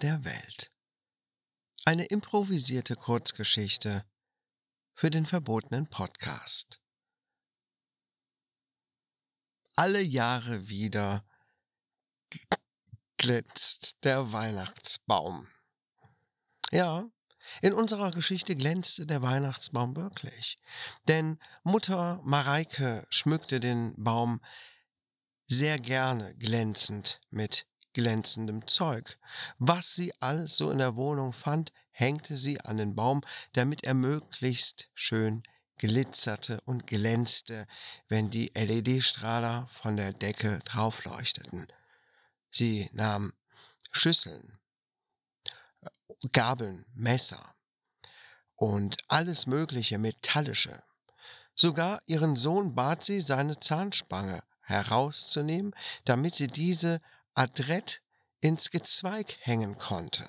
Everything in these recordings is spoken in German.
der Welt. Eine improvisierte Kurzgeschichte für den verbotenen Podcast. Alle Jahre wieder glänzt der Weihnachtsbaum. Ja, in unserer Geschichte glänzte der Weihnachtsbaum wirklich. Denn Mutter Mareike schmückte den Baum sehr gerne glänzend mit glänzendem Zeug. Was sie alles so in der Wohnung fand, hängte sie an den Baum, damit er möglichst schön glitzerte und glänzte, wenn die LED-Strahler von der Decke draufleuchteten. Sie nahm Schüsseln, Gabeln, Messer und alles mögliche Metallische. Sogar ihren Sohn bat sie, seine Zahnspange herauszunehmen, damit sie diese adrett ins Gezweig hängen konnte.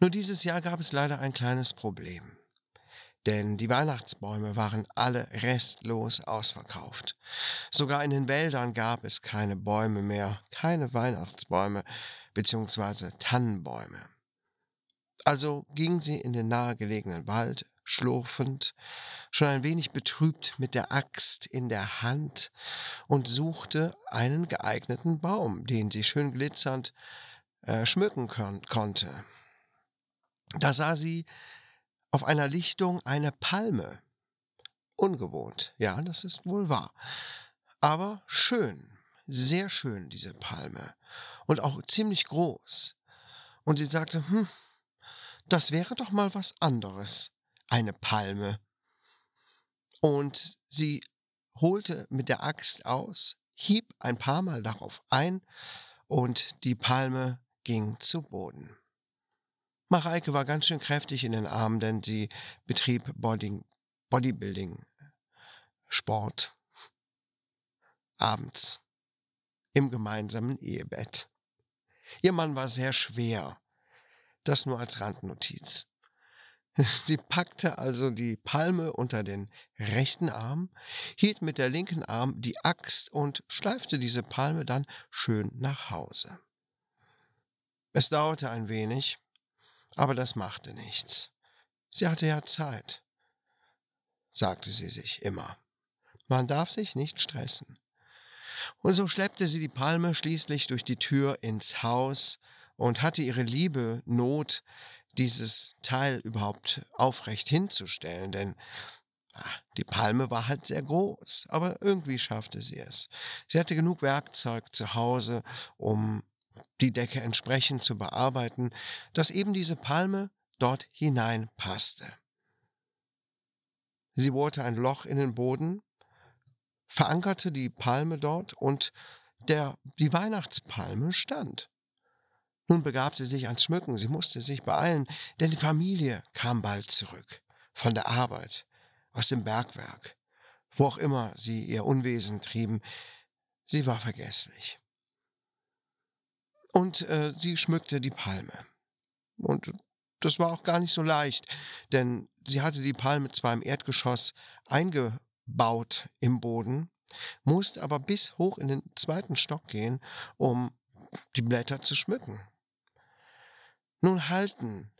Nur dieses Jahr gab es leider ein kleines Problem. Denn die Weihnachtsbäume waren alle restlos ausverkauft. Sogar in den Wäldern gab es keine Bäume mehr, keine Weihnachtsbäume bzw. Tannenbäume. Also ging sie in den nahegelegenen Wald, schlurfend, schon ein wenig betrübt mit der Axt in der Hand und suchte einen geeigneten Baum, den sie schön glitzernd äh, schmücken kon konnte. Da sah sie auf einer Lichtung eine Palme. Ungewohnt, ja, das ist wohl wahr. Aber schön, sehr schön, diese Palme. Und auch ziemlich groß. Und sie sagte, hm, das wäre doch mal was anderes eine Palme. Und sie holte mit der Axt aus, hieb ein paar Mal darauf ein und die Palme ging zu Boden. Mareike war ganz schön kräftig in den Armen, denn sie betrieb Body, Bodybuilding, Sport, abends im gemeinsamen Ehebett. Ihr Mann war sehr schwer, das nur als Randnotiz. Sie packte also die Palme unter den rechten Arm, hielt mit der linken Arm die Axt und schleifte diese Palme dann schön nach Hause. Es dauerte ein wenig, aber das machte nichts. Sie hatte ja Zeit, sagte sie sich immer. Man darf sich nicht stressen. Und so schleppte sie die Palme schließlich durch die Tür ins Haus und hatte ihre liebe Not dieses Teil überhaupt aufrecht hinzustellen, denn ah, die Palme war halt sehr groß, aber irgendwie schaffte sie es. Sie hatte genug Werkzeug zu Hause, um die Decke entsprechend zu bearbeiten, dass eben diese Palme dort hineinpasste. Sie bohrte ein Loch in den Boden, verankerte die Palme dort und der, die Weihnachtspalme stand. Nun begab sie sich ans Schmücken, sie musste sich beeilen, denn die Familie kam bald zurück, von der Arbeit, aus dem Bergwerk, wo auch immer sie ihr Unwesen trieben, sie war vergesslich. Und äh, sie schmückte die Palme. Und das war auch gar nicht so leicht, denn sie hatte die Palme zwar im Erdgeschoss eingebaut im Boden, musste aber bis hoch in den zweiten Stock gehen, um die Blätter zu schmücken. Nun halten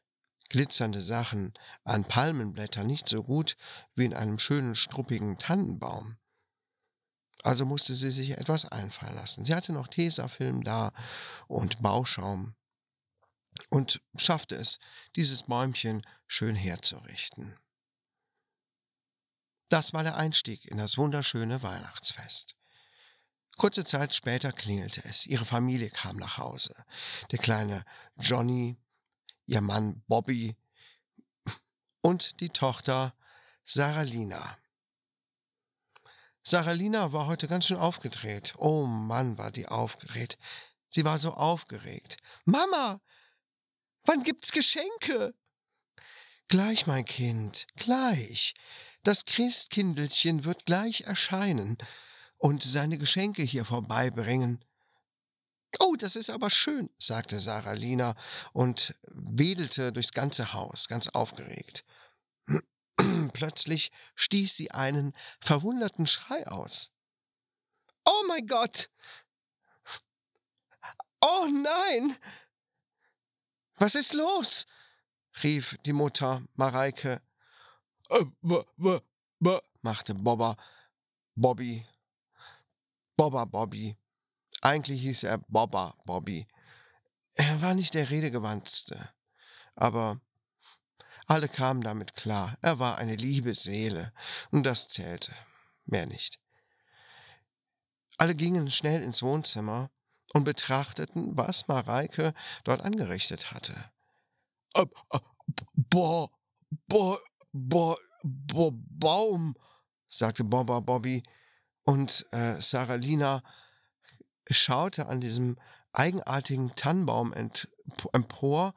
glitzernde Sachen an Palmenblättern nicht so gut wie in einem schönen struppigen Tannenbaum. Also musste sie sich etwas einfallen lassen. Sie hatte noch Tesafilm da und Bauschaum und schaffte es, dieses Bäumchen schön herzurichten. Das war der Einstieg in das wunderschöne Weihnachtsfest. Kurze Zeit später klingelte es. Ihre Familie kam nach Hause. Der kleine Johnny ihr Mann Bobby und die Tochter Saralina. Saralina war heute ganz schön aufgedreht. Oh Mann, war die aufgedreht. Sie war so aufgeregt. Mama, wann gibt's Geschenke? Gleich, mein Kind, gleich. das Christkindelchen wird gleich erscheinen und seine Geschenke hier vorbeibringen. Oh, das ist aber schön, sagte Sarah Lina und wedelte durchs ganze Haus, ganz aufgeregt. Plötzlich stieß sie einen verwunderten Schrei aus. Oh mein Gott! Oh nein! Was ist los? rief die Mutter Mareike. Äh, w, w, w, machte Bobber Bobby. Bobber Bobby. Eigentlich hieß er Bobber Bobby. Er war nicht der redegewandtste, aber alle kamen damit klar. Er war eine liebe Seele, und das zählte. Mehr nicht. Alle gingen schnell ins Wohnzimmer und betrachteten, was Mareike dort angerichtet hatte. Boah, boah, boah, boah, Baum, sagte Bobba Bobby. Und äh, Sarah Lina schaute an diesem eigenartigen Tannenbaum empor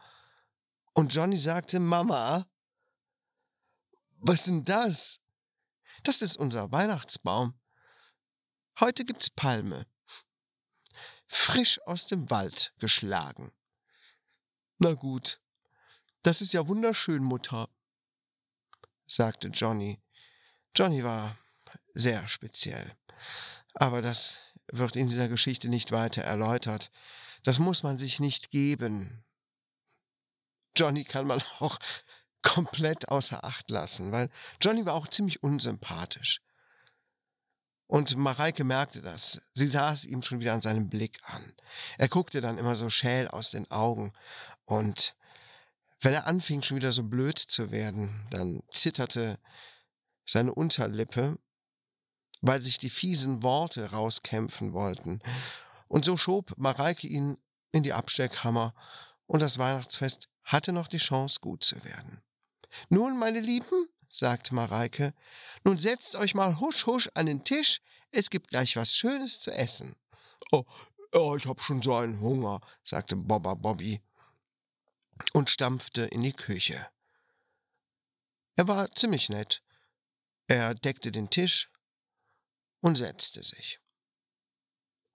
und Johnny sagte, Mama, was denn das? Das ist unser Weihnachtsbaum. Heute gibt's Palme. Frisch aus dem Wald geschlagen. Na gut, das ist ja wunderschön, Mutter, sagte Johnny. Johnny war sehr speziell. Aber das wird in dieser Geschichte nicht weiter erläutert. Das muss man sich nicht geben. Johnny kann man auch komplett außer Acht lassen, weil Johnny war auch ziemlich unsympathisch. Und Mareike merkte das. Sie sah es ihm schon wieder an seinem Blick an. Er guckte dann immer so schäl aus den Augen. Und wenn er anfing, schon wieder so blöd zu werden, dann zitterte seine Unterlippe, weil sich die fiesen Worte rauskämpfen wollten. Und so schob Mareike ihn in die Absteckhammer und das Weihnachtsfest hatte noch die Chance, gut zu werden. Nun, meine Lieben, sagte Mareike, nun setzt euch mal husch husch an den Tisch, es gibt gleich was Schönes zu essen. Oh, oh ich hab schon so einen Hunger, sagte Bobba Bobby und stampfte in die Küche. Er war ziemlich nett. Er deckte den Tisch und setzte sich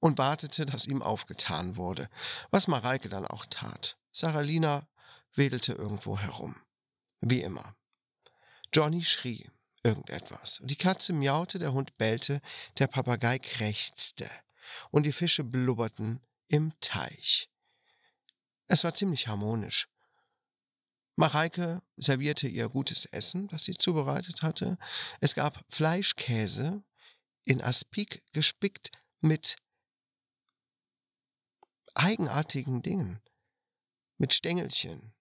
und wartete, dass ihm aufgetan wurde, was Mareike dann auch tat. Saralina wedelte irgendwo herum. Wie immer. Johnny schrie irgendetwas. Die Katze miaute, der Hund bellte, der Papagei krächzte und die Fische blubberten im Teich. Es war ziemlich harmonisch. Mareike servierte ihr gutes Essen, das sie zubereitet hatte. Es gab Fleischkäse in Aspik gespickt mit eigenartigen Dingen, mit Stängelchen.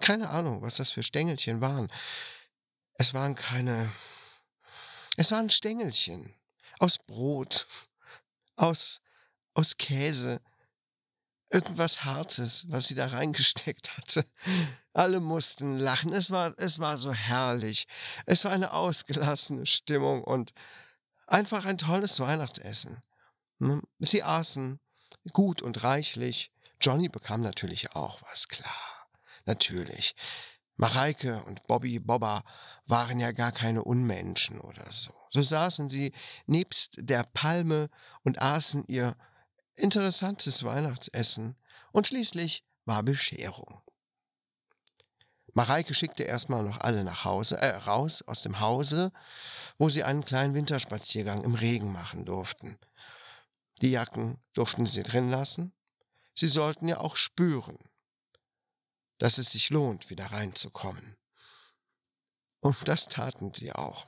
Keine Ahnung, was das für Stängelchen waren. Es waren keine. Es waren Stängelchen aus Brot, aus, aus Käse, irgendwas Hartes, was sie da reingesteckt hatte. Alle mussten lachen. Es war, es war so herrlich. Es war eine ausgelassene Stimmung und einfach ein tolles Weihnachtsessen. Hm? Sie aßen gut und reichlich. Johnny bekam natürlich auch was, klar. Natürlich. Mareike und Bobby Bobba waren ja gar keine Unmenschen oder so. So saßen sie nebst der Palme und aßen ihr interessantes Weihnachtsessen und schließlich war Bescherung. Mareike schickte erstmal noch alle nach Hause, äh, raus aus dem Hause, wo sie einen kleinen Winterspaziergang im Regen machen durften. Die Jacken durften sie drin lassen. Sie sollten ja auch spüren, dass es sich lohnt, wieder reinzukommen. Und das taten sie auch.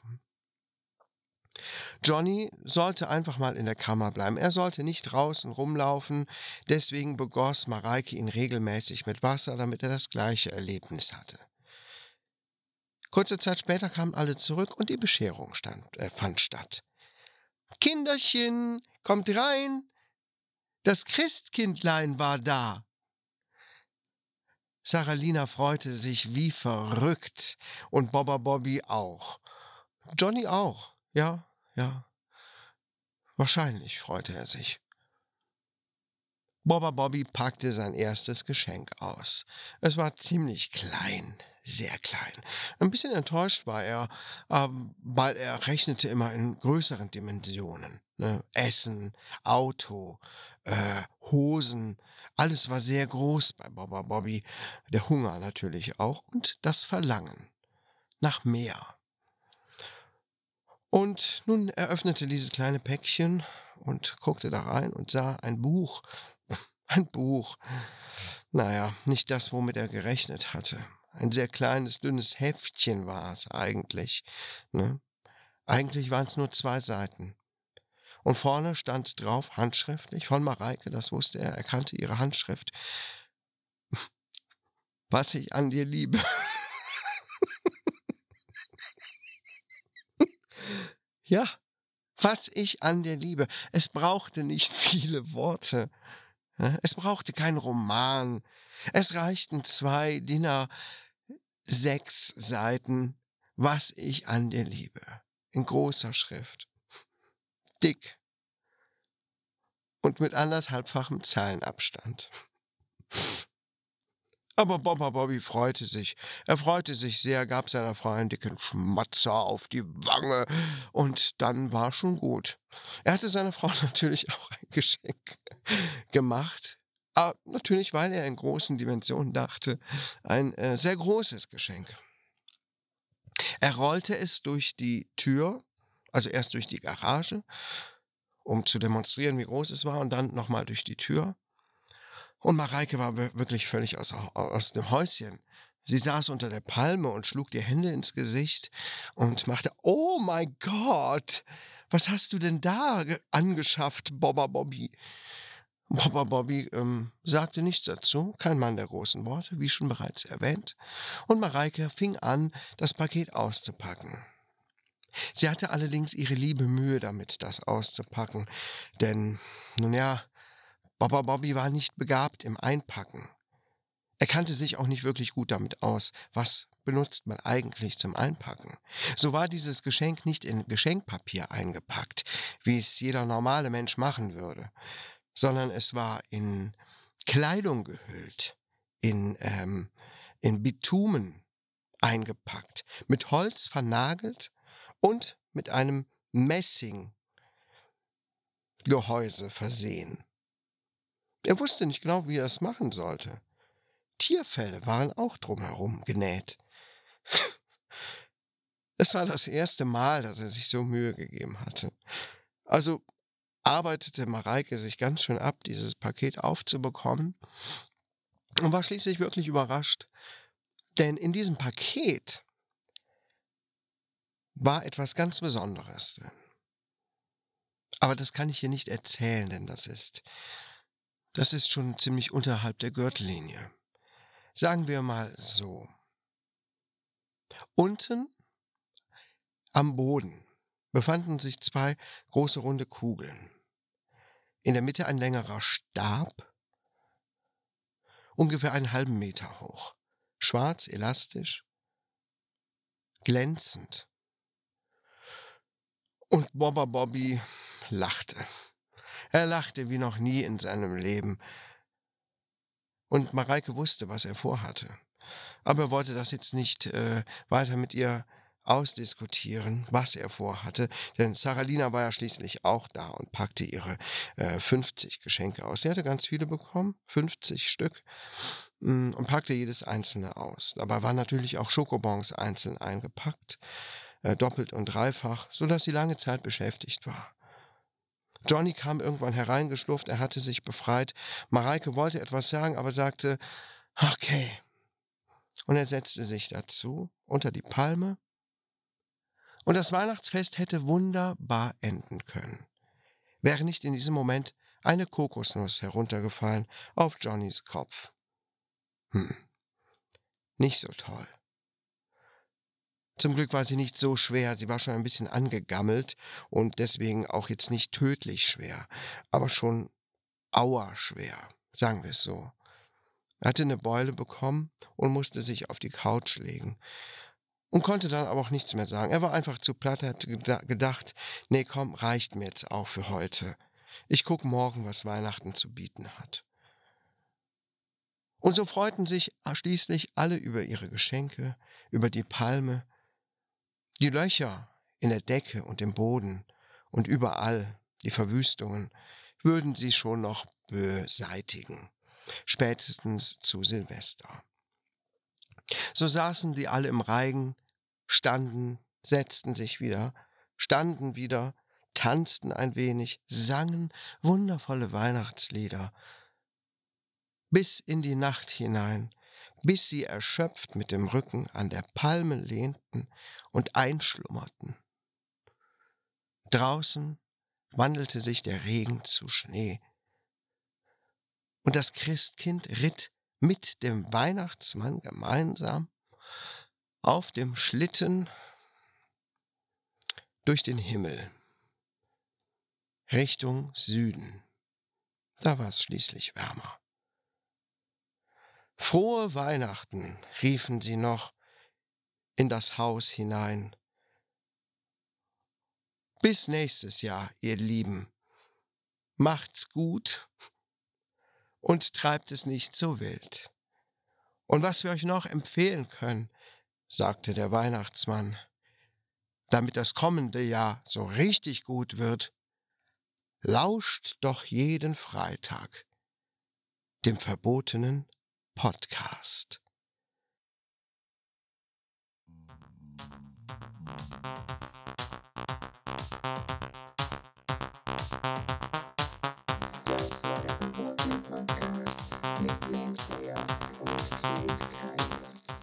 Johnny sollte einfach mal in der Kammer bleiben. Er sollte nicht draußen rumlaufen. Deswegen begoss Mareike ihn regelmäßig mit Wasser, damit er das gleiche Erlebnis hatte. Kurze Zeit später kamen alle zurück und die Bescherung stand, äh, fand statt. Kinderchen, kommt rein! Das Christkindlein war da! Saralina freute sich wie verrückt und Bobba Bobby auch. Johnny auch, ja, ja. Wahrscheinlich freute er sich. Bobba Bobby packte sein erstes Geschenk aus. Es war ziemlich klein. sehr klein. Ein bisschen enttäuscht war er, ähm, weil er rechnete immer in größeren Dimensionen. Ne? Essen, Auto, äh, Hosen, alles war sehr groß bei Baba Bobby. Der Hunger natürlich auch und das Verlangen nach mehr. Und nun eröffnete dieses kleine Päckchen und guckte da rein und sah ein Buch. Ein Buch. Naja, nicht das, womit er gerechnet hatte. Ein sehr kleines, dünnes Heftchen war es eigentlich. Ne? Eigentlich waren es nur zwei Seiten. Und vorne stand drauf, handschriftlich, von Mareike, das wusste er, er kannte ihre Handschrift. Was ich an dir liebe. ja, was ich an dir liebe. Es brauchte nicht viele Worte. Es brauchte keinen Roman. Es reichten zwei Dinner, sechs Seiten, was ich an dir liebe. In großer Schrift. Dick. Und mit anderthalbfachem Zeilenabstand. Aber Bobba Bobby freute sich. Er freute sich sehr, gab seiner Frau einen dicken Schmatzer auf die Wange und dann war schon gut. Er hatte seiner Frau natürlich auch ein Geschenk gemacht. Aber natürlich, weil er in großen Dimensionen dachte, ein äh, sehr großes Geschenk. Er rollte es durch die Tür, also erst durch die Garage, um zu demonstrieren, wie groß es war, und dann nochmal durch die Tür. Und Mareike war wirklich völlig aus, aus dem Häuschen. Sie saß unter der Palme und schlug die Hände ins Gesicht und machte, oh mein Gott, was hast du denn da angeschafft, Bobba Bobby? Bobba Bobby ähm, sagte nichts dazu, kein Mann der großen Worte, wie schon bereits erwähnt, und Mareike fing an, das Paket auszupacken. Sie hatte allerdings ihre liebe Mühe damit, das auszupacken, denn, nun ja, Baba Bobby war nicht begabt im Einpacken. Er kannte sich auch nicht wirklich gut damit aus, was benutzt man eigentlich zum Einpacken. So war dieses Geschenk nicht in Geschenkpapier eingepackt, wie es jeder normale Mensch machen würde, sondern es war in Kleidung gehüllt, in, ähm, in Bitumen eingepackt, mit Holz vernagelt und mit einem Messinggehäuse versehen. Er wusste nicht genau, wie er es machen sollte. Tierfelle waren auch drumherum genäht. Es war das erste Mal, dass er sich so Mühe gegeben hatte. Also arbeitete Mareike sich ganz schön ab, dieses Paket aufzubekommen und war schließlich wirklich überrascht. Denn in diesem Paket war etwas ganz Besonderes drin. Aber das kann ich hier nicht erzählen, denn das ist das ist schon ziemlich unterhalb der Gürtellinie. Sagen wir mal so. Unten am Boden befanden sich zwei große runde Kugeln. In der Mitte ein längerer Stab, ungefähr einen halben Meter hoch, schwarz, elastisch, glänzend. Und Bobba Bobby lachte. Er lachte wie noch nie in seinem Leben. Und Mareike wusste, was er vorhatte. Aber er wollte das jetzt nicht äh, weiter mit ihr ausdiskutieren, was er vorhatte, denn Saralina war ja schließlich auch da und packte ihre äh, 50 Geschenke aus. Sie hatte ganz viele bekommen, 50 Stück, mm, und packte jedes einzelne aus. Dabei waren natürlich auch Schokobons einzeln eingepackt, äh, doppelt und dreifach, sodass sie lange Zeit beschäftigt war. Johnny kam irgendwann hereingeschlurft, er hatte sich befreit. Mareike wollte etwas sagen, aber sagte, okay. Und er setzte sich dazu, unter die Palme. Und das Weihnachtsfest hätte wunderbar enden können. Wäre nicht in diesem Moment eine Kokosnuss heruntergefallen auf Johnnys Kopf. Hm, nicht so toll. Zum Glück war sie nicht so schwer, sie war schon ein bisschen angegammelt und deswegen auch jetzt nicht tödlich schwer, aber schon auerschwer, sagen wir es so. Er hatte eine Beule bekommen und musste sich auf die Couch legen und konnte dann aber auch nichts mehr sagen. Er war einfach zu platt, er hat gedacht, nee, komm, reicht mir jetzt auch für heute. Ich guck morgen, was Weihnachten zu bieten hat. Und so freuten sich schließlich alle über ihre Geschenke, über die Palme, die Löcher in der Decke und im Boden und überall die Verwüstungen würden sie schon noch beseitigen, spätestens zu Silvester. So saßen sie alle im Reigen, standen, setzten sich wieder, standen wieder, tanzten ein wenig, sangen wundervolle Weihnachtslieder bis in die Nacht hinein, bis sie erschöpft mit dem Rücken an der Palme lehnten und einschlummerten. Draußen wandelte sich der Regen zu Schnee, und das Christkind ritt mit dem Weihnachtsmann gemeinsam auf dem Schlitten durch den Himmel Richtung Süden. Da war es schließlich wärmer. Frohe Weihnachten, riefen sie noch in das Haus hinein. Bis nächstes Jahr, ihr Lieben. Macht's gut und treibt es nicht so wild. Und was wir euch noch empfehlen können, sagte der Weihnachtsmann, damit das kommende Jahr so richtig gut wird, lauscht doch jeden Freitag dem verbotenen Podcast. Das war der verbotene Podcast mit Lance Lear und Kate Kaius.